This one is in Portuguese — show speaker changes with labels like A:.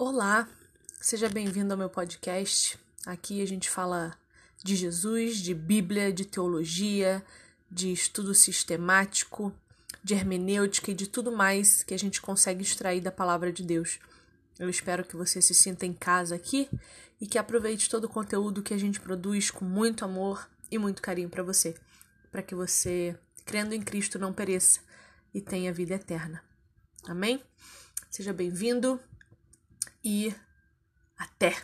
A: Olá, seja bem-vindo ao meu podcast. Aqui a gente fala de Jesus, de Bíblia, de teologia, de estudo sistemático, de hermenêutica e de tudo mais que a gente consegue extrair da palavra de Deus. Eu espero que você se sinta em casa aqui e que aproveite todo o conteúdo que a gente produz com muito amor e muito carinho para você, para que você, crendo em Cristo, não pereça e tenha vida eterna. Amém? Seja bem-vindo e até!